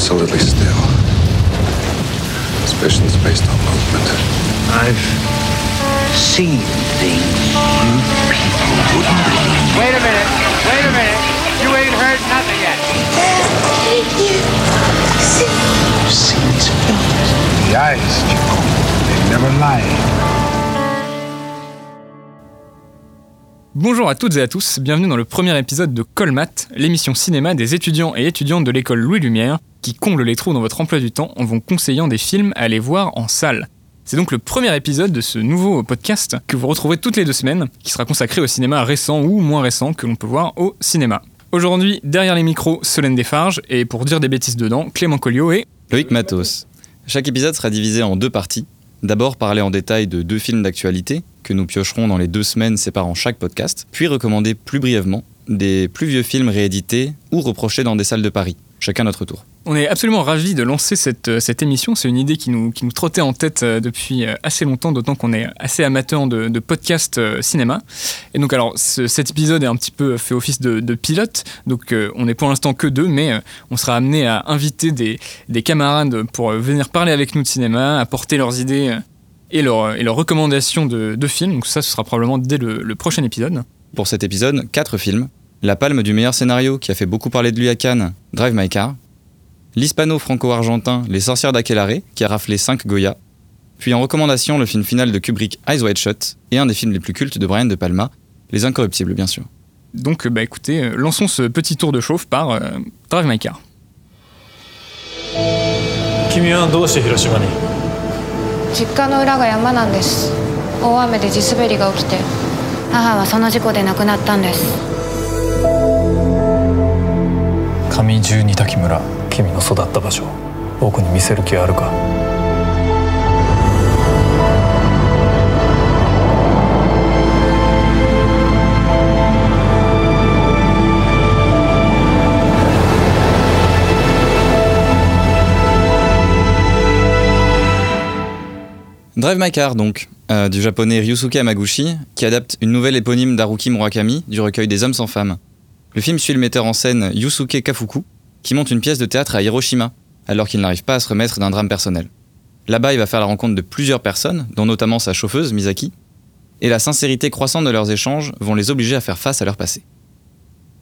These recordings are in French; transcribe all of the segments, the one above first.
absolutely still. Suspicions based on movement. I've seen things you people wouldn't believe. Wait a minute. Wait a minute. You ain't heard nothing yet. Thank You've seen things. The eyes, Chico. They never lie. Bonjour à toutes et à tous, bienvenue dans le premier épisode de Colmat, l'émission cinéma des étudiants et étudiantes de l'école Louis Lumière qui comble les trous dans votre emploi du temps en vous conseillant des films à aller voir en salle. C'est donc le premier épisode de ce nouveau podcast que vous retrouverez toutes les deux semaines, qui sera consacré au cinéma récent ou moins récent que l'on peut voir au cinéma. Aujourd'hui, derrière les micros, Solène Desfarges, et pour dire des bêtises dedans, Clément Colliot et... Loïc Matos. Chaque épisode sera divisé en deux parties. D'abord parler en détail de deux films d'actualité que nous piocherons dans les deux semaines séparant chaque podcast, puis recommander plus brièvement des plus vieux films réédités ou reprochés dans des salles de Paris, chacun notre tour. On est absolument ravis de lancer cette, euh, cette émission. C'est une idée qui nous, qui nous trottait en tête euh, depuis euh, assez longtemps, d'autant qu'on est assez amateur de, de podcast euh, cinéma. Et donc, alors, ce- cet épisode est un petit peu fait office de, pilote. Donc, on est pour l'instant que deux, mais on sera amené à inviter des, des camarades pour venir parler avec nous de cinéma, apporter leurs idées et leurs, et leurs recommandations de, de films. Donc, ça, ce sera probablement dès le prochain épisode. Pour cet épisode, quatre films. La palme du meilleur scénario qui a fait beaucoup parler de lui à Cannes, Drive My Car. L'hispano-franco-argentin Les sorcières d'Aquelarre, qui a raflé 5 Goya. Puis en recommandation, le film final de Kubrick, Eyes Wide Shut, et un des films les plus cultes de Brian De Palma, Les Incorruptibles, bien sûr. Donc, bah, écoutez, euh, lançons ce petit tour de chauffe par euh, Drive My Car. 君はどうして広島に実家の裏が山なんです大雨で地滑りが起きて母はその事故で亡くなったんです上十二滝村君の育った場所僕に見せる気はあるか Drive My Car, donc, euh, du japonais Ryusuke Hamaguchi, qui adapte une nouvelle éponyme d'Haruki Murakami du recueil des hommes sans femmes. Le film suit le metteur en scène Yusuke Kafuku, qui monte une pièce de théâtre à Hiroshima, alors qu'il n'arrive pas à se remettre d'un drame personnel. Là-bas, il va faire la rencontre de plusieurs personnes, dont notamment sa chauffeuse, Misaki, et la sincérité croissante de leurs échanges vont les obliger à faire face à leur passé.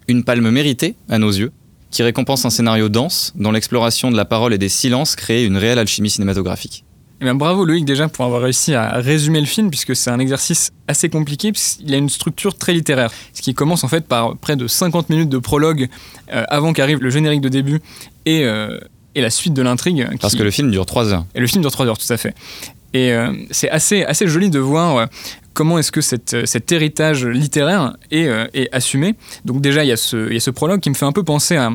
Une palme méritée, à nos yeux, qui récompense un scénario dense, dont l'exploration de la parole et des silences crée une réelle alchimie cinématographique. Eh bien, bravo Loïc déjà pour avoir réussi à résumer le film puisque c'est un exercice assez compliqué puisqu'il a une structure très littéraire. Ce qui commence en fait par près de 50 minutes de prologue euh, avant qu'arrive le générique de début et, euh, et la suite de l'intrigue. euh, Parce que le film dure 3 heures. Et le film dure 3 heures tout à fait. Et euh, c'est assez, assez joli de voir comment est-ce que cette, cet héritage littéraire est, est assumé. Donc déjà il y, a ce, il y a ce prologue qui me fait un peu penser à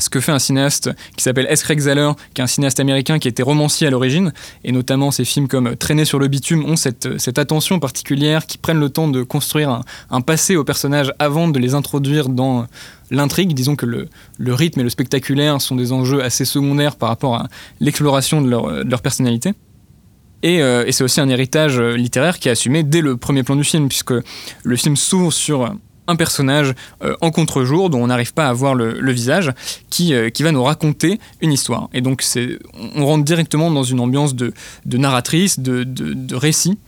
ce que fait un cinéaste qui s'appelle S. Craig Zahler, qui est un cinéaste américain qui était romancier à l'origine, et notamment ses films comme Traîner sur le bitume ont cette, attention particulière, qui prennent le temps de construire un, passé aux personnages avant de les introduire dans l'intrigue. Disons que le, rythme et le spectaculaire sont des enjeux assez secondaires par rapport à l'exploration de leur, personnalité. Et, euh, et c'est aussi un héritage euh, littéraire qui est assumé dès le premier plan du film, puisque le film s'ouvre sur un personnage euh, en contre-jour dont on n'arrive pas à voir le, visage, qui, euh, qui va nous raconter une histoire. Et donc c'est, on rentre directement dans une ambiance de, de narratrice, de, de, récit.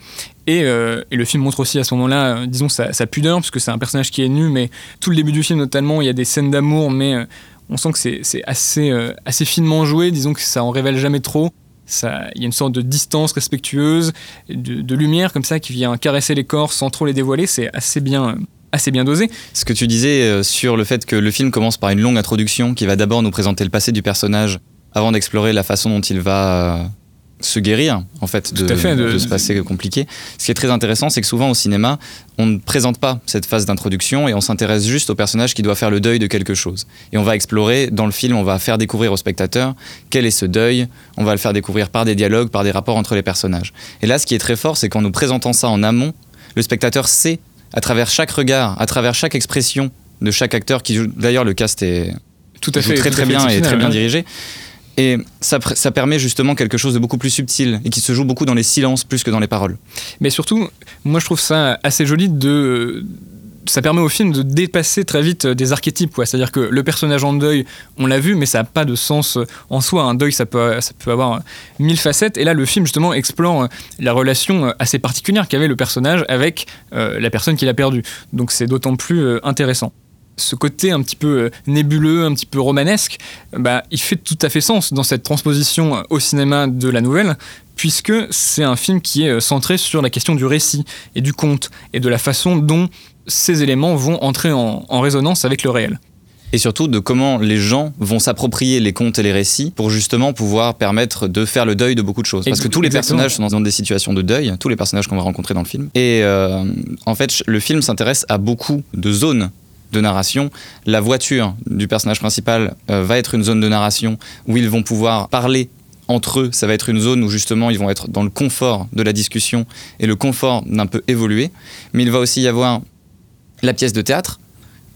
Et, euh, et le film montre aussi à ce moment-là, disons, sa, sa pudeur, puisque c'est un personnage qui est nu, mais tout le début du film notamment, il y a des scènes d'amour, mais on sent que c'est, c'est assez, assez finement joué, disons que ça en révèle jamais trop. Ça- Il y a une sorte de distance respectueuse, de, lumière comme ça qui vient caresser les corps sans trop les dévoiler. C'est assez bien, assez bien dosé. Ce que tu disais euh, sur le fait que le film commence par une longue introduction qui va d'abord nous présenter le passé du personnage avant d'explorer la façon dont il va euh, se guérir en fait de, fait, de- de ce passé compliqué. Ce qui est très intéressant, c'est que souvent au cinéma, on ne présente pas cette phase d'introduction et on s'intéresse juste au personnage qui doit faire le deuil de quelque chose. Et on va explorer dans le film, on va faire découvrir au spectateur quel est ce deuil, on va le faire découvrir par des dialogues, par des rapports entre les personnages. Et là, ce qui est très fort, c'est qu'en nous présentant ça en amont, le spectateur sait à travers chaque regard, à travers chaque expression de chaque acteur qui joue. D'ailleurs, le cast est Tout à fait. très tout très bien et très bien ouais. dirigé. Et ça permet justement quelque chose de beaucoup plus subtil et qui se joue beaucoup dans les silences plus que dans les paroles. Mais surtout, moi je trouve ça assez joli de ça permet au film de dépasser très vite euh, des archétypes. C'est-à-dire que le personnage en deuil, on l'a vu, mais ça n'a pas de sens euh, en soi. Un deuil, ça peut, ça peut avoir euh, mille facettes. Et là, le film, justement, explore la relation assez particulière qu'avait le personnage avec la personne qu'il a perdue. Donc c'est d'autant plus intéressant. Ce côté un petit peu nébuleux, un petit peu romanesque, bah, il fait tout à fait sens dans cette transposition au cinéma de la nouvelle, puisque c'est un film qui est euh, centré sur la question du récit et du conte, et de la façon dont ces éléments vont entrer en, en résonance avec le réel. Et surtout de comment les gens vont s'approprier les contes et les récits pour justement pouvoir permettre de faire le deuil de beaucoup de choses. Parce que tous les Exactement. personnages sont dans des situations de deuil, tous les personnages qu'on va rencontrer dans le film. Et euh, en fait, le film s'intéresse à beaucoup de zones de narration. La voiture du personnage principal euh, va être une zone de narration où ils vont pouvoir parler entre eux. Ça va être une zone où justement ils vont être dans le confort de la discussion et le confort d'un peu évoluer. Mais il va aussi y avoir la pièce de théâtre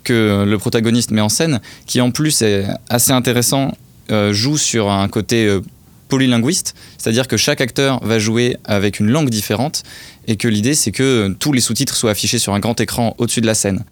que le protagoniste met en scène, qui en plus est assez intéressant, euh, joue sur un côté euh, polylinguiste, c'est-à-dire que chaque acteur va jouer avec une langue différente et que l'idée c'est que tous les sous-titres soient affichés sur un grand écran au-dessus de la scène.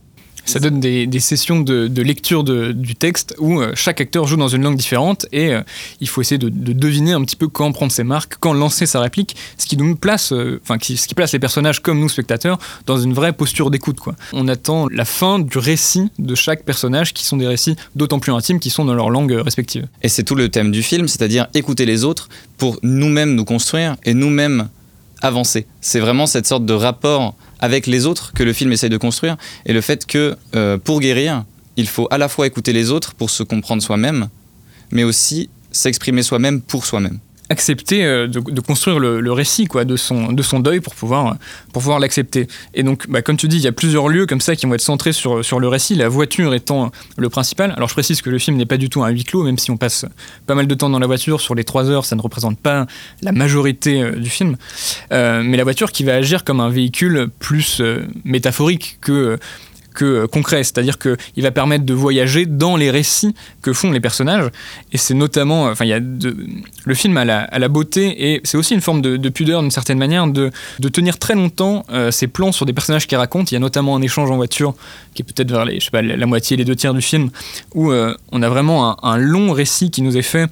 Ça donne des, sessions de, lecture du texte où euh, chaque acteur joue dans une langue différente et euh, il faut essayer de, de deviner un petit peu quand prendre ses marques, quand lancer sa réplique, ce qui nous place, euh, enfin ce qui place les personnages comme nous spectateurs dans une vraie posture d'écoute. On attend la fin du récit de chaque personnage, qui sont des récits d'autant plus intimes qui sont dans leur langue respective. Et c'est tout le thème du film, c'est-à-dire écouter les autres pour nous-mêmes nous construire et nous-mêmes avancer. C'est vraiment cette sorte de rapport avec les autres que le film essaye de construire et le fait que euh, pour guérir, il faut à la fois écouter les autres pour se comprendre soi-même, mais aussi s'exprimer soi-même pour soi-même. Accepter euh, de, construire le, récit quoi, de, son, de son deuil pour pouvoir, pour pouvoir l'accepter. Et donc, bah, comme tu dis, il y a plusieurs lieux comme ça qui vont être centrés sur, sur le récit, la voiture étant le principal. Alors je précise que le film n'est pas du tout un huis clos, même si on passe pas mal de temps dans la voiture, sur les trois heures, ça ne représente pas la majorité euh, du film. Euh, mais la voiture qui va agir comme un véhicule plus métaphorique que que euh, concret, c'est-à-dire qu'il va permettre de voyager dans les récits que font les personnages, et c'est notamment, enfin, il y a de- le film a la, beauté, et c'est aussi une forme de, de pudeur d'une certaine manière, de, de tenir très longtemps euh, ses plans sur des personnages qui racontent. Il y a notamment un échange en voiture qui est peut-être vers les, je sais pas, la, moitié, les deux tiers du film, où euh, on a vraiment un long récit qui nous est fait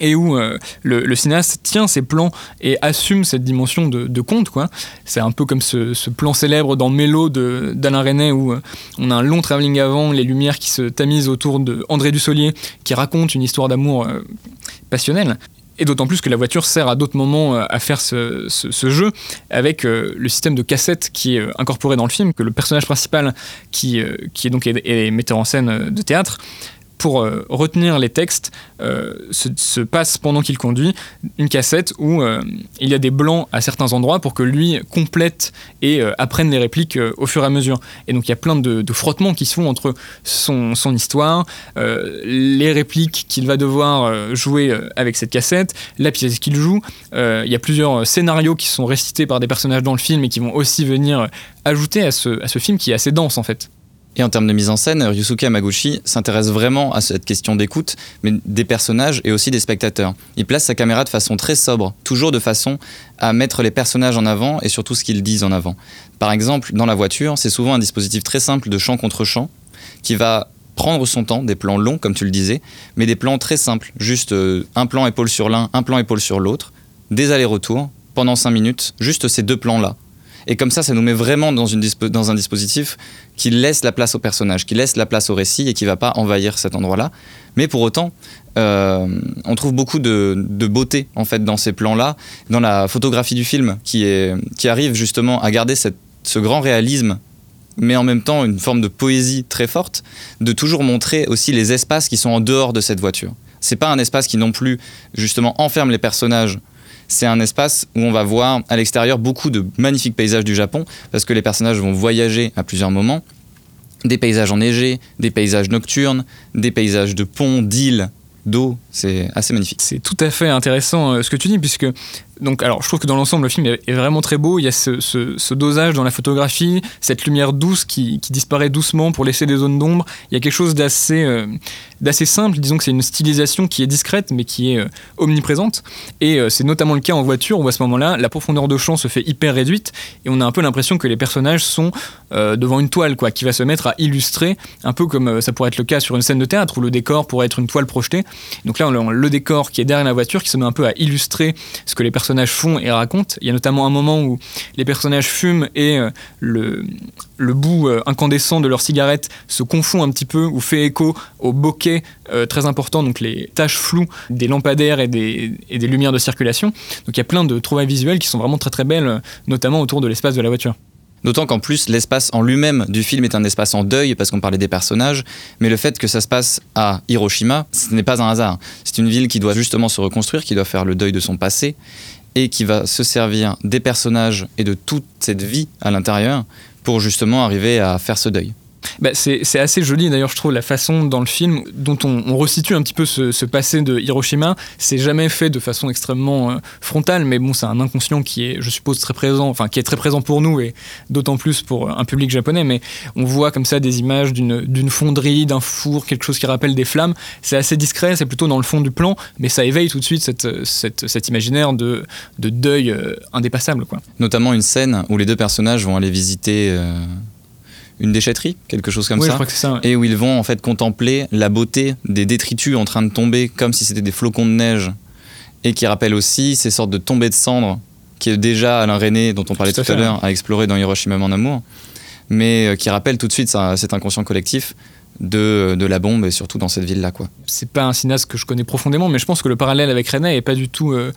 et où euh, le, cinéaste tient ses plans et assume cette dimension de, de conte. C'est un peu comme ce, plan célèbre dans Mélo d'Alain Resnais où euh, on a un long travelling avant, les lumières qui se tamisent autour de André Dussolier qui raconte une histoire d'amour euh, passionnelle. Et d'autant plus que la voiture sert à d'autres moments à faire ce, jeu avec le système de cassette qui est incorporé dans le film, que le personnage principal, qui, est donc est, est metteur en scène de théâtre, pour euh, retenir les textes, euh, se, se passe pendant qu'il conduit une cassette où euh, il y a des blancs à certains endroits pour que lui complète et apprenne les répliques au fur et à mesure. Et donc il y a plein de, frottements qui se font entre son, histoire, les répliques qu'il va devoir jouer avec cette cassette, la pièce qu'il joue. Il y a plusieurs scénarios qui sont récités par des personnages dans le film et qui vont aussi venir ajouter à ce, à ce film qui est assez dense en fait. Et en termes de mise en scène, Ryusuke Hamaguchi s'intéresse vraiment à cette question d'écoute, mais des personnages et aussi des spectateurs. Il place sa caméra de façon très sobre, toujours de façon à mettre les personnages en avant et surtout ce qu'ils disent en avant. Par exemple, dans la voiture, c'est souvent un dispositif très simple de champ contre champ qui va prendre son temps, des plans longs comme tu le disais, mais des plans très simples, juste euh, un plan épaule sur l'un, un plan épaule sur l'autre, des allers-retours pendant 5 minutes, juste ces deux plans-là. Et comme ça, ça nous met vraiment dans, un dispositif qui laisse la place au personnage, qui laisse la place au récit et qui va pas envahir cet endroit-là. Mais pour autant, euh, on trouve beaucoup de, beauté en fait dans ces plans-là, dans la photographie du film qui, arrive justement à garder ce grand réalisme, mais en même temps une forme de poésie très forte, de toujours montrer aussi les espaces qui sont en dehors de cette voiture. C'est pas un espace qui non plus justement enferme les personnages c'est un espace où on va voir à l'extérieur beaucoup de magnifiques paysages du Japon, parce que les personnages vont voyager à plusieurs moments. Des paysages enneigés, des paysages nocturnes, des paysages de ponts, d'îles, d'eau, c'est assez magnifique. C'est tout à fait intéressant euh, ce que tu dis, puisque Donc, alors, je trouve que dans l'ensemble, le film est, vraiment très beau. Il y a ce, dosage dans la photographie, cette lumière douce qui, disparaît doucement pour laisser des zones d'ombre. Il y a quelque chose d'assez euh, simple. Disons que c'est une stylisation qui est discrète, mais qui est euh, omniprésente. Et euh, c'est notamment le cas en voiture, où à ce moment-là, la profondeur de champ se fait hyper réduite, et on a un peu l'impression que les personnages sont devant une toile, quoi, qui va se mettre à illustrer, un peu comme ça pourrait être le cas sur une scène de théâtre, où le décor pourrait être une toile projetée. Donc là, on a le décor qui est derrière la voiture, qui se met un peu à illustrer ce que les personnages font et racontent. Il y a notamment un moment où les personnages fument et euh, le, le bout euh, incandescent de leur cigarette se confond un petit peu ou fait écho au bokeh euh, très important, donc les taches floues des lampadaires et des, et des lumières de circulation. Donc il y a plein de trouvailles visuelles qui sont vraiment très très belles, notamment autour de l'espace de la voiture. D'autant qu'en plus, l'espace en lui-même du film est un espace en deuil, parce qu'on parlait des personnages, mais le fait que ça se passe à Hiroshima, ce n'est pas un hasard. C'est une ville qui doit justement se reconstruire, qui doit faire le deuil de son passé, et qui va se servir des personnages et de toute cette vie à l'intérieur pour justement arriver à faire ce deuil. Bah, c'est assez joli d'ailleurs je trouve la façon dans le film dont on, resitue un petit peu ce, passé de Hiroshima. C'est jamais fait de façon extrêmement euh, frontale mais bon c'est un inconscient qui est je suppose très présent enfin qui est très présent pour nous et d'autant plus pour un public japonais mais on voit comme ça des images d'une fonderie d'un four quelque chose qui rappelle des flammes. C'est assez discret c'est plutôt dans le fond du plan mais ça éveille tout de suite cet imaginaire de, de deuil euh, indépassable quoi. Notamment une scène où les deux personnages vont aller visiter euh, une déchetterie, quelque chose comme oui je ça. crois que ça ouais. et où ils vont en fait contempler la beauté des détritus en train de tomber comme si c'était des flocons de neige et qui rappelle aussi ces sortes de tombées de cendres qui est déjà Alain René dont on parlait Tout tout, à l'heure à explorer dans Hiroshima mon amour mais euh, qui rappelle tout de suite ça- cet inconscient collectif de, la bombe et surtout dans cette ville là quoi. c'est pas un cinéaste que je connais profondément, mais je pense que le parallèle avec René est pas du tout, euh,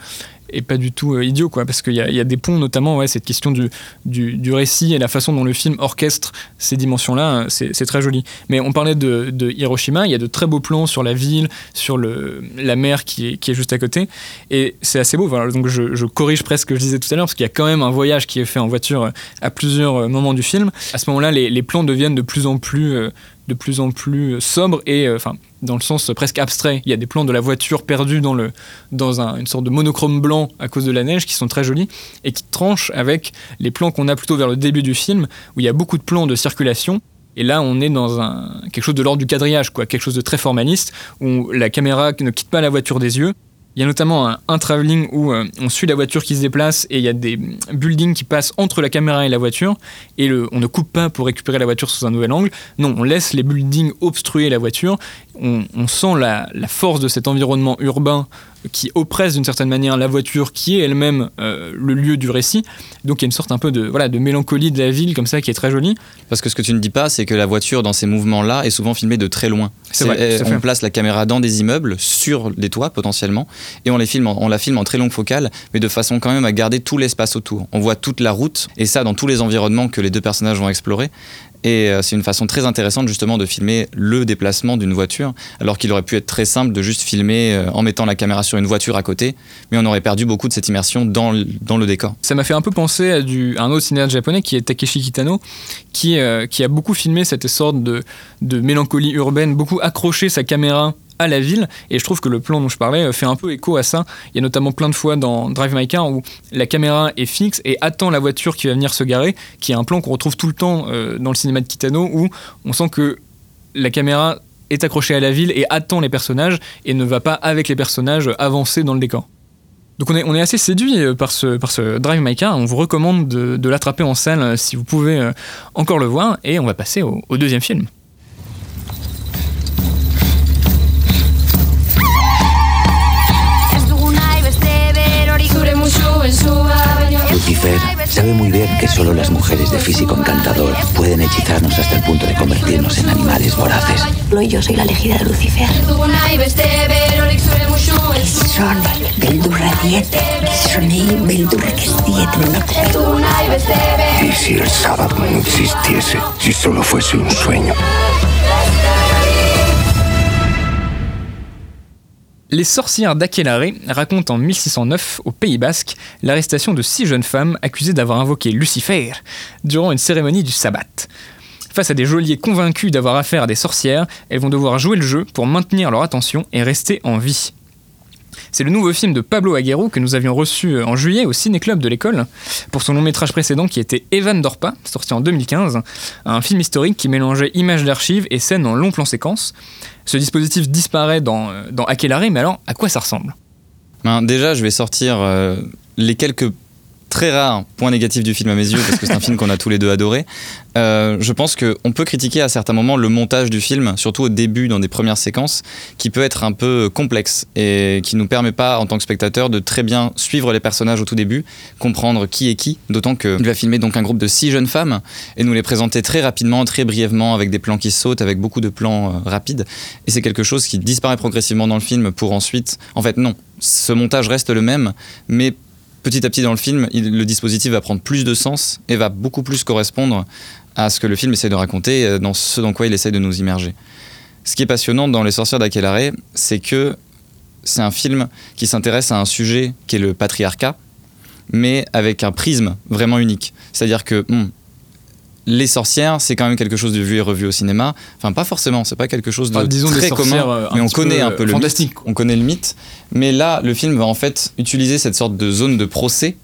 est pas du tout euh, idiot, quoi, parce qu'il y, y a des ponts, notamment, ouais, cette question du, du, récit et la façon dont le film orchestre ces dimensions-là, euh, c'est très joli. Mais on parlait de, Hiroshima, il y a de très beaux plans sur la ville, sur le, la mer qui est, qui est juste à côté, et c'est assez beau. Voilà, donc je, corrige presque ce que je disais tout à l'heure, parce qu'il y a quand même un voyage qui est fait en voiture à plusieurs moments du film. À ce moment-là, les, plans deviennent de plus en plus de plus en plus sobre et euh, enfin dans le sens presque abstrait. Il y a des plans de la voiture perdue dans, le, dans un- une sorte de monochrome blanc à cause de la neige qui sont très jolis et qui tranchent avec les plans qu'on a plutôt vers le début du film où il y a beaucoup de plans de circulation. Et là, on est dans un, quelque chose de l'ordre du quadrillage, quoi, quelque chose de très formaliste, où la caméra ne quitte pas la voiture des yeux. Il y a notamment un, un travelling où euh, on suit la voiture qui se déplace et il y a des buildings qui passent entre la caméra et la voiture et on ne coupe pas pour récupérer la voiture sous un nouvel angle. Non, on laisse les buildings obstruer la voiture. On, sent la force de cet environnement urbain qui oppresse d'une certaine manière la voiture qui est elle-même euh, le lieu du récit. Donc il y a une sorte un peu de, voilà, de mélancolie de la ville comme ça qui est très jolie. Parce que ce que tu ne dis pas, c'est que la voiture dans ces mouvements-là est souvent filmée de très loin. C'est vrai, fait. on place la caméra dans des immeubles, sur les toits potentiellement, et on, les filme en- on la filme en très longue focale, mais de façon quand même à garder tout l'espace autour. On voit toute la route, et ça dans tous les environnements que les deux personnages vont explorer. Et euh, c'est une façon très intéressante justement de filmer le déplacement d'une voiture, alors qu'il aurait pu être très simple de juste filmer euh, en mettant la caméra sur une voiture à côté, mais on aurait perdu beaucoup de cette immersion dans, le- dans le décor. Ça m'a fait un peu penser à, un autre cinéaste japonais qui est Takeshi Kitano, qui, euh, qui a beaucoup filmé cette sorte de, de mélancolie urbaine, beaucoup accroché sa caméra à la ville et je trouve que le plan dont je parlais euh, fait un peu écho à ça il y a notamment plein de fois dans Drive My Car où la caméra est fixe et attend la voiture qui va venir se garer qui est un plan qu'on retrouve tout le temps euh, dans le cinéma de Kitano où on sent que la caméra est accrochée à la ville et attend les personnages et ne va pas avec les personnages avancer dans le décor donc on est, assez séduit euh, par ce, Drive My Car. On vous recommande de, l'attraper en salle si vous pouvez encore le voir. Et on va passer au deuxième film. Lucifer sabe muy bien que solo las mujeres de físico encantador pueden hechizarnos hasta el punto de convertirnos en animales voraces. y yo soy la elegida de Lucifer. ¿Y si el sábado no existiese? Si solo fuese un sueño. Les sorcières d'Aquelarre racontent en 1609, au Pays Basque, l'arrestation de six jeunes femmes accusées d'avoir invoqué Lucifer durant une cérémonie du sabbat. Face à des geôliers convaincus d'avoir affaire à des sorcières, elles vont devoir jouer le jeu pour maintenir leur attention et rester en vie. C'est le nouveau film de Pablo Aguero que nous avions reçu en juillet au Ciné-Club de l'école pour son long métrage précédent qui était Evan Dorpa, sorti en 2015, un film historique qui mélangeait images d'archives et scènes en long plan séquence. Ce dispositif disparaît dans, dans Aquelarre, mais alors à quoi ça ressemble? Ben, Déjà, je vais sortir euh, les quelques très rare point négatif du film à mes yeux, parce que c'est un film qu'on a tous les deux adoré. Euh, je pense qu'on peut critiquer à certains moments le montage du film, surtout au début, dans des premières séquences, qui peut être un peu complexe et qui nous permet pas, en tant que spectateur, de très bien suivre les personnages au tout début, comprendre qui est qui, d'autant qu'il va filmer donc un groupe de six jeunes femmes et nous les présenter très rapidement, très brièvement, avec des plans qui sautent, avec beaucoup de plans euh, rapides. Et c'est quelque chose qui disparaît progressivement dans le film pour ensuite. En fait, non. Ce montage reste le même, mais petit à petit dans le film, le dispositif va prendre plus de sens et va beaucoup plus correspondre à ce que le film essaie de raconter, euh, dans ce dans quoi il essaie de nous immerger. Ce qui est passionnant dans Les Sorcières d'Aquelarre, c'est que c'est un film qui s'intéresse à un sujet qui est le patriarcat, mais avec un prisme vraiment unique. C'est-à-dire que hmm, les sorcières, c'est quand même quelque chose de vu et revu au cinéma. Enfin, pas forcément, c'est pas quelque chose de très commun, euh, mais on connaît un peu le fantastique. mythe. On connaît le mythe. Mais là, le film va en fait utiliser cette sorte de zone de procès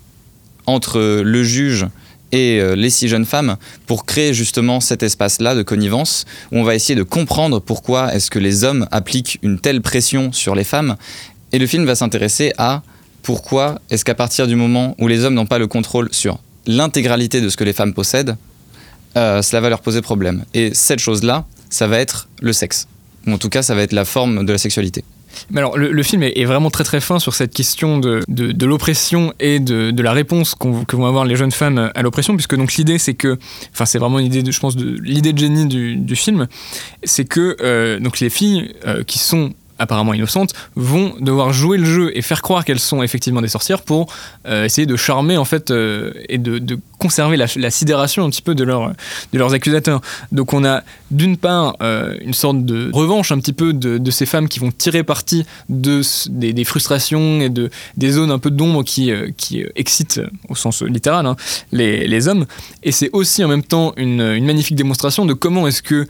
entre le juge et euh, les six jeunes femmes pour créer justement cet espace-là de connivence où on va essayer de comprendre pourquoi est-ce que les hommes appliquent une telle pression sur les femmes. Et le film va s'intéresser à pourquoi est-ce qu'à partir du moment où les hommes n'ont pas le contrôle sur l'intégralité de ce que les femmes possèdent, euh, cela va leur poser problème. Et cette chose-là, ça va être le sexe. Ou en tout cas, ça va être la forme de la sexualité. Mais alors, le, film est, vraiment très très fin sur cette question de, de, l'oppression et de, la réponse que vont avoir les jeunes femmes à l'oppression, puisque donc l'idée c'est que, enfin c'est vraiment l'idée, de, je pense, l'idée de génie du, du film, c'est que euh, donc les filles euh, qui sont apparemment innocentes vont devoir jouer le jeu et faire croire qu'elles sont effectivement des sorcières pour euh, essayer de charmer en fait euh, et de, conserver la, sidération un petit peu de, de leurs accusateurs. Donc on a d'une part euh, une sorte de revanche un petit peu de, ces femmes qui vont tirer parti de, des, frustrations et de, des zones un peu d'ombre qui, qui excitent au sens littéral hein, les, les, hommes. Et c'est aussi en même temps une, une magnifique démonstration de comment est-ce que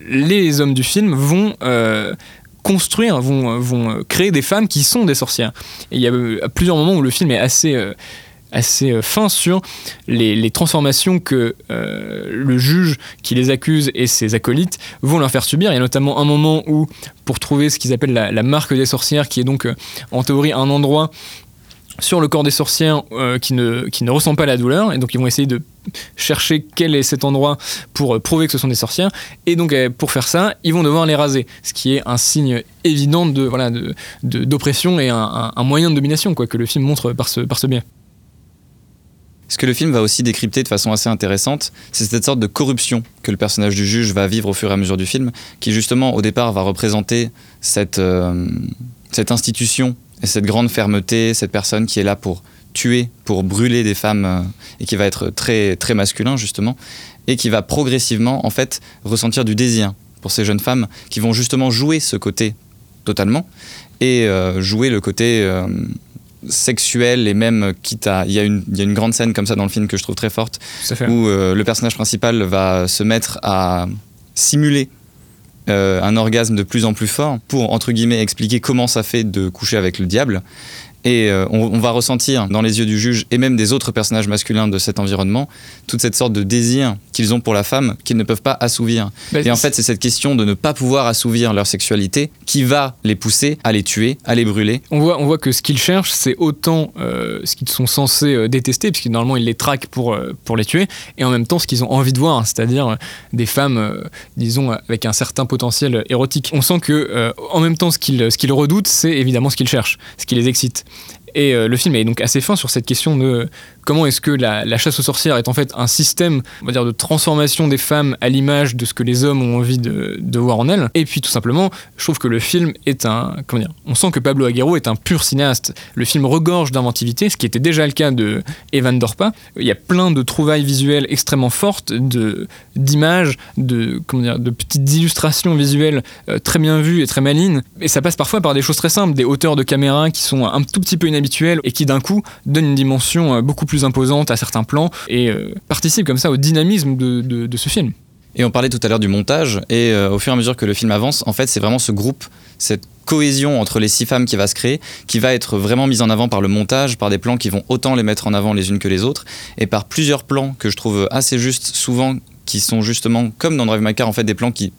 les hommes du film vont construire, vont, vont créer des femmes qui sont des sorcières. Et il y a euh, plusieurs moments où le film est assez euh, assez euh, fin sur les, transformations que le juge qui les accuse et ses acolytes vont leur faire subir. Il y a notamment un moment où, pour trouver ce qu'ils appellent la, marque des sorcières, qui est donc en théorie un endroit sur le corps des sorcières euh, qui, ne, qui ne ressent pas la douleur, et donc ils vont essayer de chercher quel est cet endroit pour euh, prouver que ce sont des sorcières, et donc euh, pour faire ça, ils vont devoir les raser, ce qui est un signe évident de voilà d'oppression et un, moyen de domination quoi, que le film montre par ce, par ce biais. Ce que le film va aussi décrypter de façon assez intéressante, c'est cette sorte de corruption que le personnage du juge va vivre au fur et à mesure du film, qui justement au départ va représenter cette, cette institution et cette grande fermeté, cette personne qui est là pour tuer, pour brûler des femmes, euh, et qui va être très, très masculin justement, et qui va progressivement en fait ressentir du désir pour ces jeunes femmes qui vont justement jouer ce côté totalement, et euh, jouer le côté euh, sexuel et même quitte à il y, a une, il y, a une grande scène comme ça dans le film que je trouve très forte où le personnage principal va se mettre à simuler euh, un orgasme de plus en plus fort pour, entre guillemets, expliquer comment ça fait de coucher avec le diable. Et euh, on, va ressentir dans les yeux du juge et même des autres personnages masculins de cet environnement toute cette sorte de désir qu'ils ont pour la femme qu'ils ne peuvent pas assouvir. Bah, et en fait, c'est cette question de ne pas pouvoir assouvir leur sexualité qui va les pousser à les tuer, à les brûler. On voit, on voit que ce qu'ils cherchent, c'est autant euh, ce qu'ils sont censés euh, détester, puisque normalement ils les traquent pour, pour les tuer, et en même temps ce qu'ils ont envie de voir, c'est-à-dire des femmes, disons, avec un certain potentiel érotique. On sent que en même temps ce qu'ils ce qu'ils redoutent, c'est évidemment ce qu'ils cherchent, ce qui les excite. Et euh, le film est donc assez fin sur cette question de comment est-ce que la, chasse aux sorcières est en fait un système, on va dire, de transformation des femmes à l'image de ce que les hommes ont envie de, voir en elles. Et puis tout simplement, je trouve que le film est un, comment dire, on sent que Pablo Aguero est un pur cinéaste. Le film regorge d'inventivité, ce qui était déjà le cas de Evan Dorpa. Il y a plein de trouvailles visuelles extrêmement fortes, d'images, de comment de petites illustrations visuelles euh, très bien vues et très malines. Et ça passe parfois par des choses très simples, des hauteurs de caméra qui sont un tout petit peu inhabituelles et qui d'un coup donnent une dimension euh, beaucoup plus imposante à certains plans et euh, participe comme ça au dynamisme de, de, ce film. Et on parlait tout à l'heure du montage, et euh, au fur et à mesure que le film avance, en fait, c'est vraiment ce groupe, cette cohésion entre les six femmes qui va se créer, qui va être vraiment mise en avant par le montage, par des plans qui vont autant les mettre en avant les unes que les autres, et par plusieurs plans que je trouve assez justes, souvent qui sont justement comme dans Drive My Car, en fait des plans qui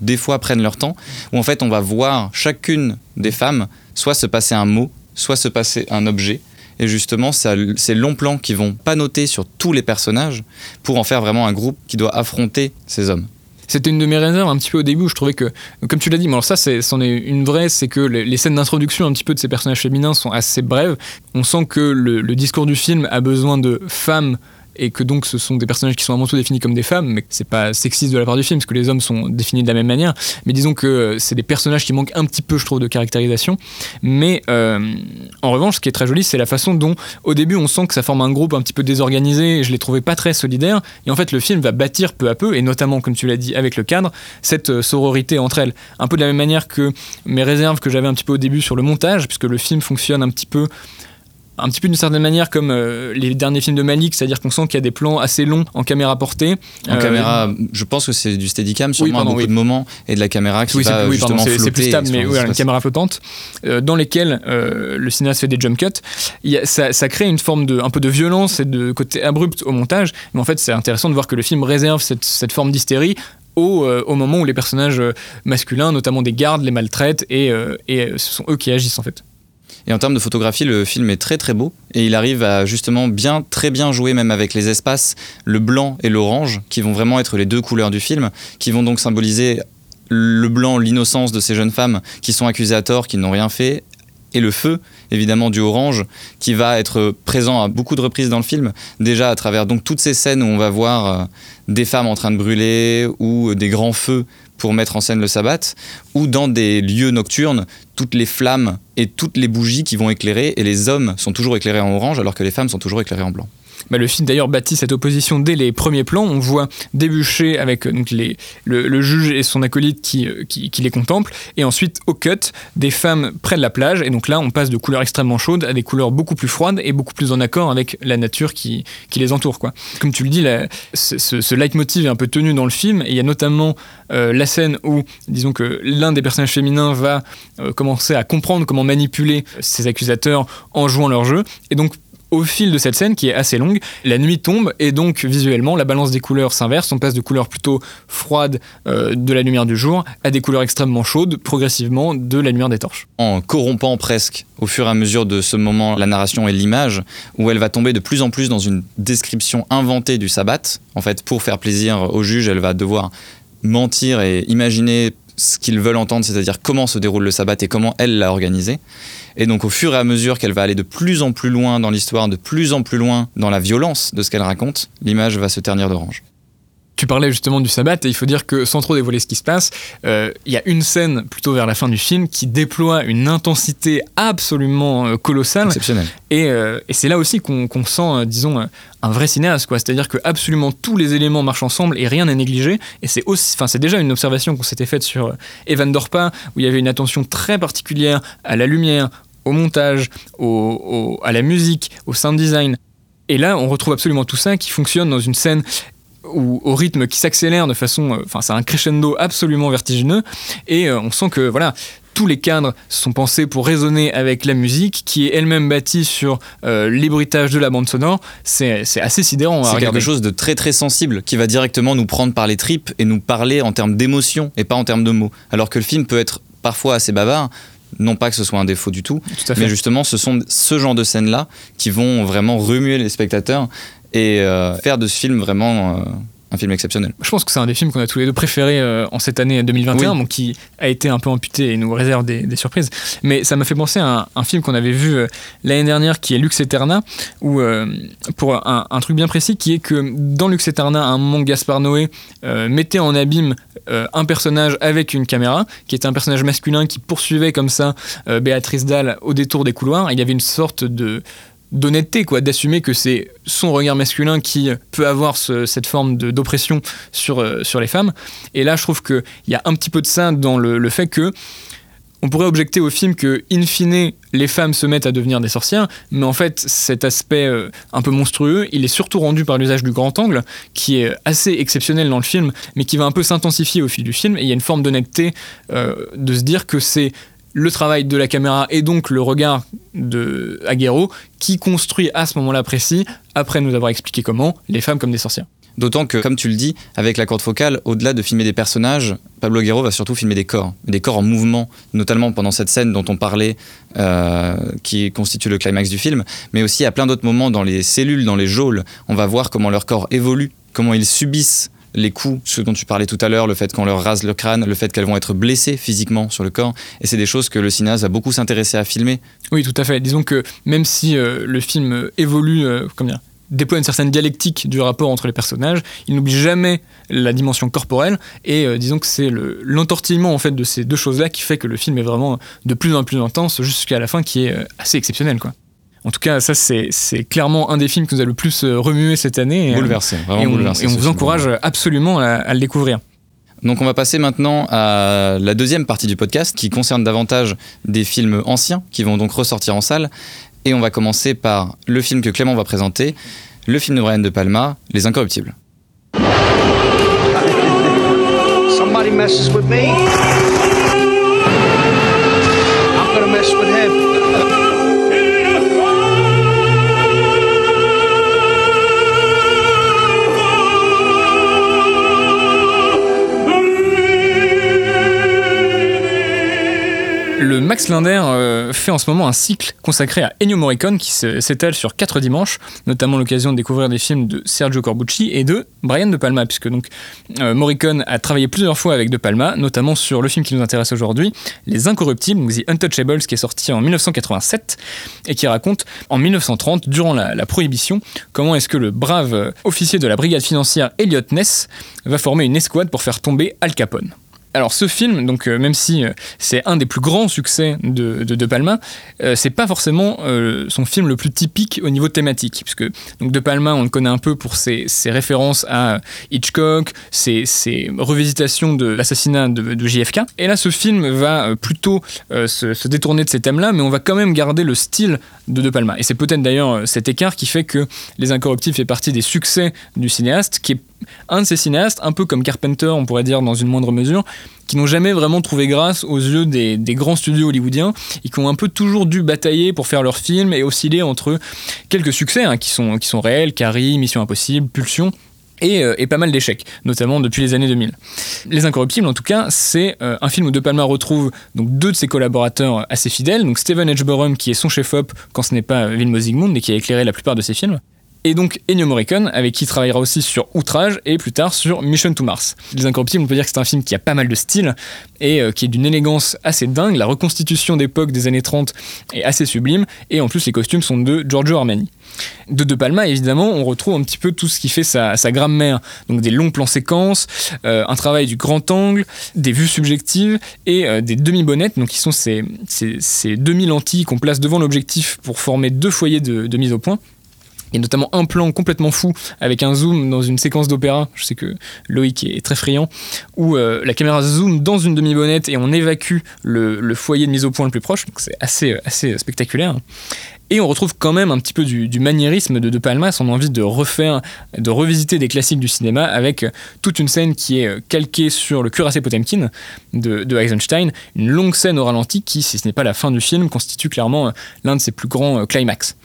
des fois prennent leur temps, où en fait on va voir chacune des femmes soit se passer un mot, soit se passer un objet, et justement, c'est ces longs plans qui vont pas noter sur tous les personnages pour en faire vraiment un groupe qui doit affronter ces hommes. C'était une de mes réserves un petit peu au début où je trouvais que, comme tu l'as dit, alors ça, c'en est, une vraie, c'est que les, scènes d'introduction un petit peu de ces personnages féminins sont assez brèves. On sent que le discours du film a besoin de femmes et que donc ce sont des personnages qui sont avant tout définis comme des femmes, mais c'est pas sexiste de la part du film, parce que les hommes sont définis de la même manière, mais disons que c'est des personnages qui manquent un petit peu, je trouve, de caractérisation. Mais euh, en revanche, ce qui est très joli, c'est la façon dont, au début, on sent que ça forme un groupe un petit peu désorganisé, et je les trouvais pas très solidaires, et en fait, le film va bâtir peu à peu, et notamment, comme tu l'as dit, avec le cadre, cette euh, sororité entre elles. Un peu de la même manière que mes réserves que j'avais un petit peu au début sur le montage, puisque le film fonctionne un petit peu un petit peu d'une certaine manière comme euh, les derniers films de Malik, c'est-à-dire qu'on sent qu'il y a des plans assez longs en caméra portée. En euh, caméra, je pense que c'est du steadicam sûrement oui, beaucoup de moments et de la caméra qui va oui, justement flotter. C'est plus stable, mais oui, une caméra flottante euh, dans lesquelles le cinéaste fait des jump cuts. Il y a, ça, ça, crée une forme de un peu de violence et de côté abrupt au montage. Mais en fait, c'est intéressant de voir que le film réserve cette, cette forme d'hystérie au, au, moment où les personnages masculins, notamment des gardes, les maltraitent et, et ce sont eux qui agissent en fait. Et en termes de photographie, le film est très très beau. Et il arrive à justement bien, très bien jouer même avec les espaces, le blanc et l'orange, qui vont vraiment être les deux couleurs du film, qui vont donc symboliser le blanc, l'innocence de ces jeunes femmes qui sont accusées à tort, qui n'ont rien fait, et le feu, évidemment du orange, qui va être présent à beaucoup de reprises dans le film, déjà à travers donc toutes ces scènes où on va voir euh, des femmes en train de brûler ou des grands feux pour mettre en scène le sabbat, ou dans des lieux nocturnes, toutes les flammes et toutes les bougies qui vont éclairer, et les hommes sont toujours éclairés en orange alors que les femmes sont toujours éclairées en blanc. Bah, le film d'ailleurs bâtit cette opposition dès les premiers plans. On voit débûcher avec euh, donc, le, juge et son acolyte qui, euh, qui, les contemplent. Et ensuite, au cut, des femmes près de la plage. Et donc là, on passe de couleurs extrêmement chaudes à des couleurs beaucoup plus froides et beaucoup plus en accord avec la nature qui, qui les entoure. Comme tu le dis, ce, ce, leitmotiv est un peu tenu dans le film. Et il y a notamment euh, la scène où, disons que l'un des personnages féminins va commencer à comprendre comment manipuler ses accusateurs en jouant leur jeu. Et donc, au fil de cette scène qui est assez longue, la nuit tombe et donc visuellement la balance des couleurs s'inverse. On passe de couleurs plutôt froides euh, de la lumière du jour à des couleurs extrêmement chaudes progressivement de la lumière des torches. En corrompant presque au fur et à mesure de ce moment la narration et l'image, où elle va tomber de plus en plus dans une description inventée du sabbat. En fait, pour faire plaisir au juge, elle va devoir mentir et imaginer ce qu'ils veulent entendre, c'est-à-dire comment se déroule le sabbat et comment elle l'a organisé. Et donc au fur et à mesure qu'elle va aller de plus en plus loin dans l'histoire, de plus en plus loin dans la violence de ce qu'elle raconte, l'image va se ternir d'orange. Tu parlais justement du sabbat et il faut dire que sans trop dévoiler ce qui se passe, euh, il y a une scène plutôt vers la fin du film qui déploie une intensité absolument euh, colossale. Exceptionnelle. Et, euh, et c'est là aussi qu'on sent, disons, un vrai cinéaste. quoi. C'est-à-dire que absolument tous les éléments marchent ensemble et rien n'est négligé. Et c'est aussi, enfin, c'est déjà une observation qu'on s'était faite sur Evan Dorpa où il y avait une attention très particulière à la lumière, au montage, au, à la musique, au sound design. Et là, on retrouve absolument tout ça qui fonctionne dans une scène où, au rythme qui s'accélère de façon. Euh, enfin, c'est un crescendo absolument vertigineux. Et euh, on sent que, voilà, tous les cadres sont pensés pour résonner avec la musique, qui est elle-même bâtie sur euh, les bruitages de la bande sonore. C'est assez sidérant. C'est quelque chose de très très sensible qui va directement nous prendre par les tripes et nous parler en termes d'émotion et pas en termes de mots. Alors que le film peut être parfois assez bavard, non pas que ce soit un défaut du tout, mais justement ce sont ce genre de scènes-là qui vont vraiment remuer les spectateurs et euh, faire de ce film vraiment euh, un film exceptionnel. Je pense que c'est un des films qu'on a tous les deux préférés euh, en cette année 2021, qui a été un peu amputé et nous réserve des, surprises. Mais ça m'a fait penser à un, film qu'on avait vu l'année dernière qui est Lux Eterna, où, pour un, truc bien précis qui est que dans Lux Eterna, un moment, Gaspard Noé mettait en abîme un personnage avec une caméra, qui était un personnage masculin qui poursuivait comme ça Béatrice Dalle au détour des couloirs. Il y avait une sorte de d'honnêteté, quoi, d'assumer que c'est son regard masculin qui peut avoir cette forme d'oppression sur, euh, sur les femmes. Et là, je trouve qu'il y a un petit peu de ça dans le, fait que on pourrait objecter au film que, in fine, les femmes se mettent à devenir des sorcières, mais en fait, cet aspect euh, un peu monstrueux, il est surtout rendu par l'usage du grand angle, qui est assez exceptionnel dans le film, mais qui va un peu s'intensifier au fil du film, et il y a une forme d'honnêteté euh, de se dire que c'est le travail de la caméra et donc le regard de Aguero qui construit à ce moment-là précis, après nous avoir expliqué comment, les femmes comme des sorcières. D'autant que, comme tu le dis, avec la corde focale, au-delà de filmer des personnages, Pablo Guerrero va surtout filmer des corps, des corps en mouvement, notamment pendant cette scène dont on parlait, euh, qui constitue le climax du film, mais aussi à plein d'autres moments dans les cellules, dans les geôles, on va voir comment leur corps évolue, comment ils subissent les coups, ce dont tu parlais tout à l'heure, le fait qu'on leur rase le crâne, le fait qu'elles vont être blessées physiquement sur le corps, et c'est des choses que le cinéaste va beaucoup s'intéresser à filmer. Oui, tout à fait. Disons que même si euh, le film évolue, euh, comment dire, déploie une certaine dialectique du rapport entre les personnages. Il n'oublie jamais la dimension corporelle et euh, disons que c'est l'entortillement en fait de ces deux choses-là qui fait que le film est vraiment de plus en plus intense jusqu'à la fin qui est euh, assez exceptionnel quoi. En tout cas, ça c'est clairement un des films qui nous a le plus euh, remué cette année. Bouleversé, vraiment et on, bouleversé. Et on vous encourage absolument à, à, le découvrir. Donc on va passer maintenant à la deuxième partie du podcast qui concerne davantage des films anciens qui vont donc ressortir en salle. Et on va commencer par le film que Clément va présenter, le film de Brian De Palma, Les Incorruptibles. Somebody messes with me. Le Max Linder euh, fait en ce moment un cycle consacré à Ennio Morricone qui s'étale sur quatre dimanches, notamment l'occasion de découvrir des films de Sergio Corbucci et de Brian De Palma, puisque donc euh, Morricone a travaillé plusieurs fois avec De Palma, notamment sur le film qui nous intéresse aujourd'hui, Les Incorruptibles, donc The Untouchables, qui est sorti en 1987 et qui raconte en 1930, durant la, la Prohibition, comment est-ce que le brave officier de la brigade financière Elliot Ness va former une escouade pour faire tomber Al Capone. Alors ce film, donc euh, même si euh, c'est un des plus grands succès de De, Palma, euh, c'est pas forcément euh, son film le plus typique au niveau thématique, puisque donc De Palma, on le connaît un peu pour ses, références à Hitchcock, ses, revisitations de l'assassinat de, JFK. Et là, ce film va plutôt se, détourner de ces thèmes-là, mais on va quand même garder le style de De Palma. Et c'est peut-être d'ailleurs cet écart qui fait que Les Incorruptibles fait partie des succès du cinéaste, qui un de ces cinéastes, un peu comme Carpenter, on pourrait dire dans une moindre mesure, qui n'ont jamais vraiment trouvé grâce aux yeux des, grands studios hollywoodiens et qui ont un peu toujours dû batailler pour faire leurs films et osciller entre quelques succès hein, qui, sont, réels, Carrie, Mission Impossible, Pulsion. Et, euh, pas mal d'échecs, notamment depuis les années 2000. Les Incorruptibles, en tout cas, c'est euh, un film où De Palma retrouve donc deux de ses collaborateurs assez fidèles, donc Steven Edgeburham qui est son chef-op quand ce n'est pas Vilmos Zsigmond et qui a éclairé la plupart de ses films, et donc Ennio Morricone, avec qui il travaillera aussi sur Outrage et plus tard sur Mission to Mars. Les Incorruptibles, on peut dire que c'est un film qui a pas mal de style et euh, qui est d'une élégance assez dingue. La reconstitution d'époque des années 30 est assez sublime et en plus les costumes sont de Giorgio Armani. De De Palma, évidemment, on retrouve un petit peu tout ce qui fait sa, grammaire, donc des longs plans séquences, euh, un travail du grand angle, des vues subjectives et euh, des demi-bonnettes, donc qui sont ces, ces, ces demi-lentilles qu'on place devant l'objectif pour former deux foyers de mise au point. Il y a notamment un plan complètement fou avec un zoom dans une séquence d'opéra, je sais que Loïc est très friand, où euh, la caméra zoom dans une demi-bonnette et on évacue le, foyer de mise au point le plus proche, donc c'est assez, assez spectaculaire. Et on retrouve quand même un petit peu du, du maniérisme de De Palma, son envie de refaire, de revisiter des classiques du cinéma avec toute une scène qui est calquée sur le cuirassé Potemkin de Eisenstein, une longue scène au ralenti qui, si ce n'est pas la fin du film, constitue clairement l'un de ses plus grands climax.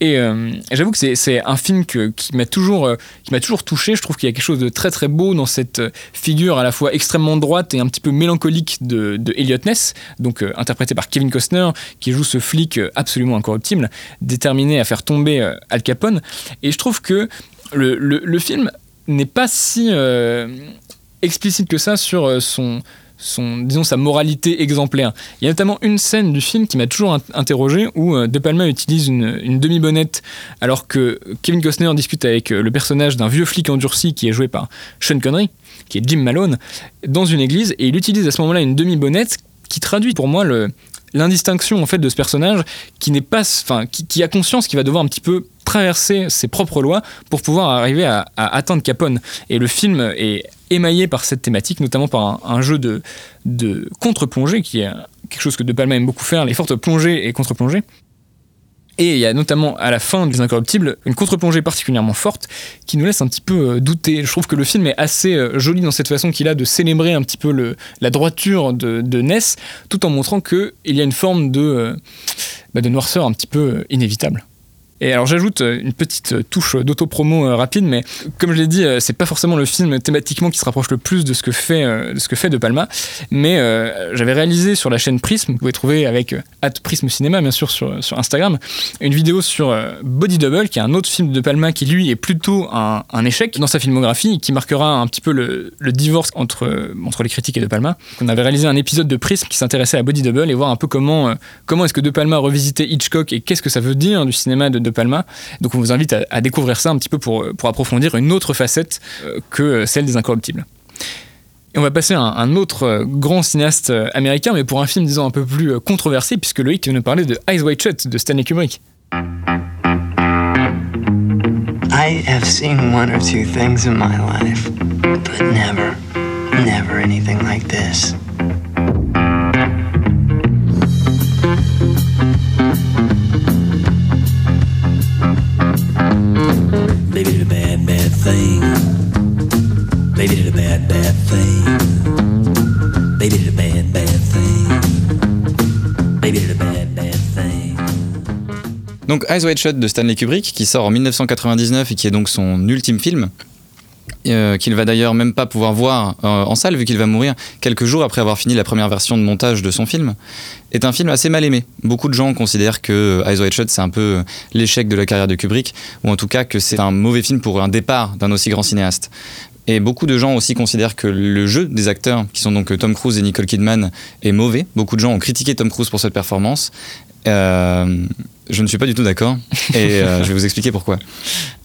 Et euh, j'avoue que c'est un film qui m'a toujours, euh, toujours touché. Je trouve qu'il y a quelque chose de très très beau dans cette figure à la fois extrêmement droite et un petit peu mélancolique de, Elliot Ness, donc euh, interprété par Kevin Costner, qui joue ce flic absolument incorruptible, déterminé à faire tomber euh, Al Capone. Et je trouve que le, film n'est pas si euh, explicite que ça sur son son, disons, sa moralité exemplaire. Il y a notamment une scène du film qui m'a toujours interrogé où euh, De Palma utilise une, demi-bonnette alors que Kevin Costner discute avec euh, le personnage d'un vieux flic endurci qui est joué par Sean Connery, qui est Jim Malone, dans une église et il utilise à ce moment-là une demi-bonnette qui traduit pour moi l'indistinction en fait de ce personnage qui n'est pas enfin qui, a conscience qu'il va devoir un petit peu traverser ses propres lois pour pouvoir arriver à, atteindre Capone et le film est émaillé par cette thématique notamment par un, jeu de, de contre-plongée qui est quelque chose que De Palma aime beaucoup faire les fortes plongées et contre-plongées Et il y a notamment à la fin des Incorruptibles une contre-plongée particulièrement forte qui nous laisse un petit peu euh, douter. Je trouve que le film est assez euh, joli dans cette façon qu'il a de célébrer un petit peu la droiture de, de Ness, tout en montrant qu'il y a une forme de, euh, bah, de noirceur un petit peu inévitable. Et alors j'ajoute euh, une petite euh, touche d'auto-promo euh, rapide, mais comme je l'ai dit, c'est pas forcément le film thématiquement qui se rapproche le plus de ce que fait de, Palma, mais j'avais réalisé sur la chaîne Prism, vous pouvez trouver avec at Prism Cinéma bien sûr sur, sur Instagram, une vidéo sur Body Double, qui est un autre film de Palma qui lui est plutôt un, échec dans sa filmographie qui marquera un petit peu le, le, divorce entre, entre les critiques et De Palma. On avait réalisé un épisode de Prism qui s'intéressait à Body Double et voir un peu comment, comment est-ce que De Palma revisitait Hitchcock et qu'est-ce que ça veut dire du cinéma de de Palma. Donc on vous invite à, découvrir ça un petit peu pour, pour approfondir une autre facette euh, que celle des Incorruptibles. Et on va passer à un, autre euh, grand cinéaste euh, américain, mais pour un film, disons, un peu plus controversé, puisque Loïc vient nous parler de Eyes Wide Shut de Stanley Kubrick. I have seen one or two things in my life, but never, never anything like this. Donc Eyes Wide Shut de Stanley Kubrick, qui sort en 1999 et qui est donc son ultime film, euh, qu'il va d'ailleurs même pas pouvoir voir euh, en salle vu qu'il va mourir quelques jours après avoir fini la première version de montage de son film, est un film assez mal aimé. Beaucoup de gens considèrent que Eyes Wide Shut c'est un peu l'échec de la carrière de Kubrick, ou en tout cas que c'est un mauvais film pour un départ d'un aussi grand cinéaste. Et beaucoup de gens aussi considèrent que le jeu des acteurs, qui sont donc Tom Cruise et Nicole Kidman, est mauvais. Beaucoup de gens ont critiqué Tom Cruise pour cette performance. Euh, je ne suis pas du tout d'accord et euh, je vais vous expliquer pourquoi.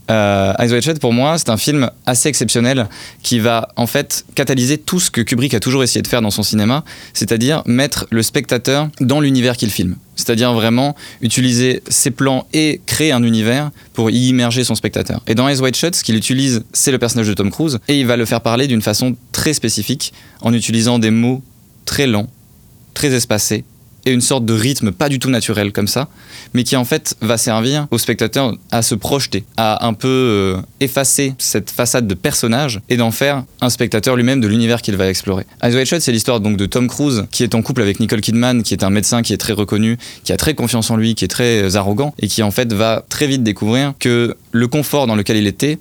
Euh, Eyes Wide Shut, pour moi, c'est un film assez exceptionnel qui va en fait catalyser tout ce que Kubrick a toujours essayé de faire dans son cinéma, c'est-à-dire mettre le spectateur dans l'univers qu'il filme. C'est-à-dire vraiment utiliser ses plans et créer un univers pour y immerger son spectateur. Et dans Eyes Wide Shut, ce qu'il utilise, c'est le personnage de Tom Cruise et il va le faire parler d'une façon très spécifique en utilisant des mots très lents, très espacés et une sorte de rythme pas du tout naturel comme ça, mais qui en fait va servir au spectateur à se projeter, à un peu euh, effacer cette façade de personnage et d'en faire un spectateur lui-même de l'univers qu'il va explorer. Eyes Wide Shut, c'est l'histoire donc de Tom Cruise qui est en couple avec Nicole Kidman, qui est un médecin qui est très reconnu, qui a très confiance en lui, qui est très euh, arrogant et qui en fait va très vite découvrir que le confort dans lequel il était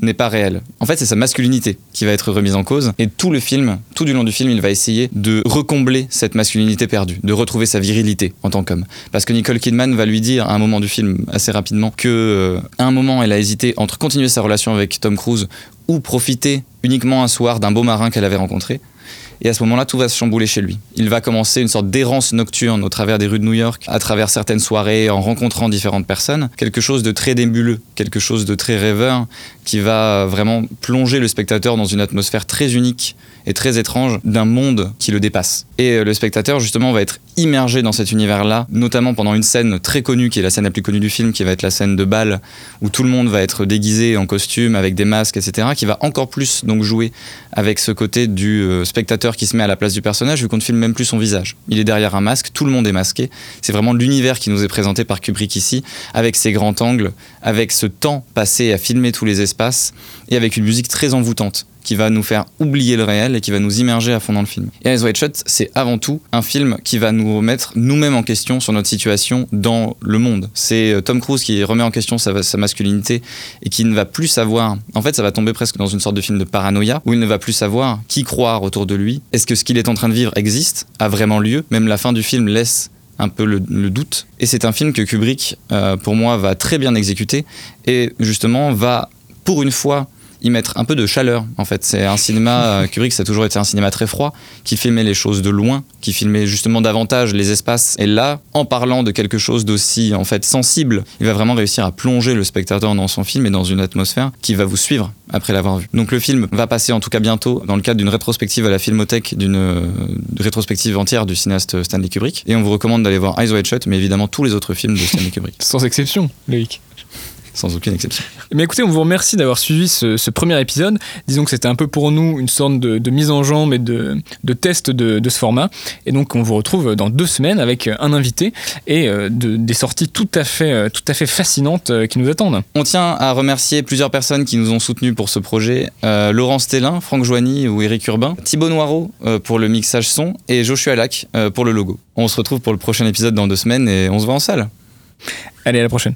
n'est pas réel. En fait, c'est sa masculinité qui va être remise en cause. Et tout le film, tout du long du film, il va essayer de recombler cette masculinité perdue, de retrouver sa virilité en tant qu'homme. Parce que Nicole Kidman va lui dire à un moment du film, assez rapidement, que euh, un moment, elle a hésité entre continuer sa relation avec Tom Cruise ou profiter uniquement un soir d'un beau marin qu'elle avait rencontré. Et à ce moment-là, tout va se chambouler chez lui. Il va commencer une sorte d'errance nocturne au travers des rues de New York, à travers certaines soirées, en rencontrant différentes personnes. Quelque chose de très débuleux, quelque chose de très rêveur, qui va vraiment plonger le spectateur dans une atmosphère très unique et très étrange d'un monde qui le dépasse. Et euh, le spectateur, justement, va être immergé dans cet univers-là, notamment pendant une scène très connue, qui est la scène la plus connue du film, qui va être la scène de bal, où tout le monde va être déguisé en costume, avec des masques, etc., qui va encore plus donc jouer avec ce côté du euh, qui se met à la place du personnage, vu qu'on ne filme même plus son visage. Il est derrière un masque, tout le monde est masqué. C'est vraiment l'univers qui nous est présenté par Kubrick ici, avec ses grands angles, avec ce temps passé à filmer tous les espaces, et avec une musique très envoûtante qui va nous faire oublier le réel et qui va nous immerger à fond dans le film. Et Eyes Wide Shut, c'est avant tout un film qui va nous remettre nous-mêmes en question sur notre situation dans le monde. C'est euh, Tom Cruise qui remet en question sa, masculinité et qui ne va plus savoir. En fait, ça va tomber presque dans une sorte de film de paranoïa où il ne va plus savoir qui croire autour de lui. Est-ce que ce qu'il est en train de vivre existe, a vraiment lieu? Même la fin du film laisse un peu le, doute. Et c'est un film que Kubrick, euh, pour moi, va très bien exécuter et justement va, pour une fois, y mettre un peu de chaleur en fait. C'est un cinéma, euh, Kubrick ça a toujours été un cinéma très froid, qui filmait les choses de loin, qui filmait justement davantage les espaces. Et là, en parlant de quelque chose d'aussi en fait sensible, il va vraiment réussir à plonger le spectateur dans son film et dans une atmosphère qui va vous suivre après l'avoir vu. Donc le film va passer en tout cas bientôt dans le cadre d'une rétrospective à la Filmothèque, d'une euh, rétrospective entière du cinéaste Stanley Kubrick. Et on vous recommande d'aller voir Eyes Wide Shut, mais évidemment tous les autres films de Stanley Kubrick. Sans exception, Loïc. Sans aucune exception. Mais écoutez, on vous remercie d'avoir suivi ce, ce premier épisode. Disons que c'était un peu pour nous une sorte de, de mise en jambe et de, de test de, de, ce format. Et donc on vous retrouve dans deux semaines avec un invité et euh, de, des sorties tout à fait, euh, tout à fait fascinantes euh, qui nous attendent. On tient à remercier plusieurs personnes qui nous ont soutenus pour ce projet. Euh, Laurent Stellin, Franck Joigny ou Eric Urbain, Thibaut Noireau euh, pour le mixage son et Joshua Lac euh, pour le logo. On se retrouve pour le prochain épisode dans deux semaines et on se voit en salle. Allez, à la prochaine.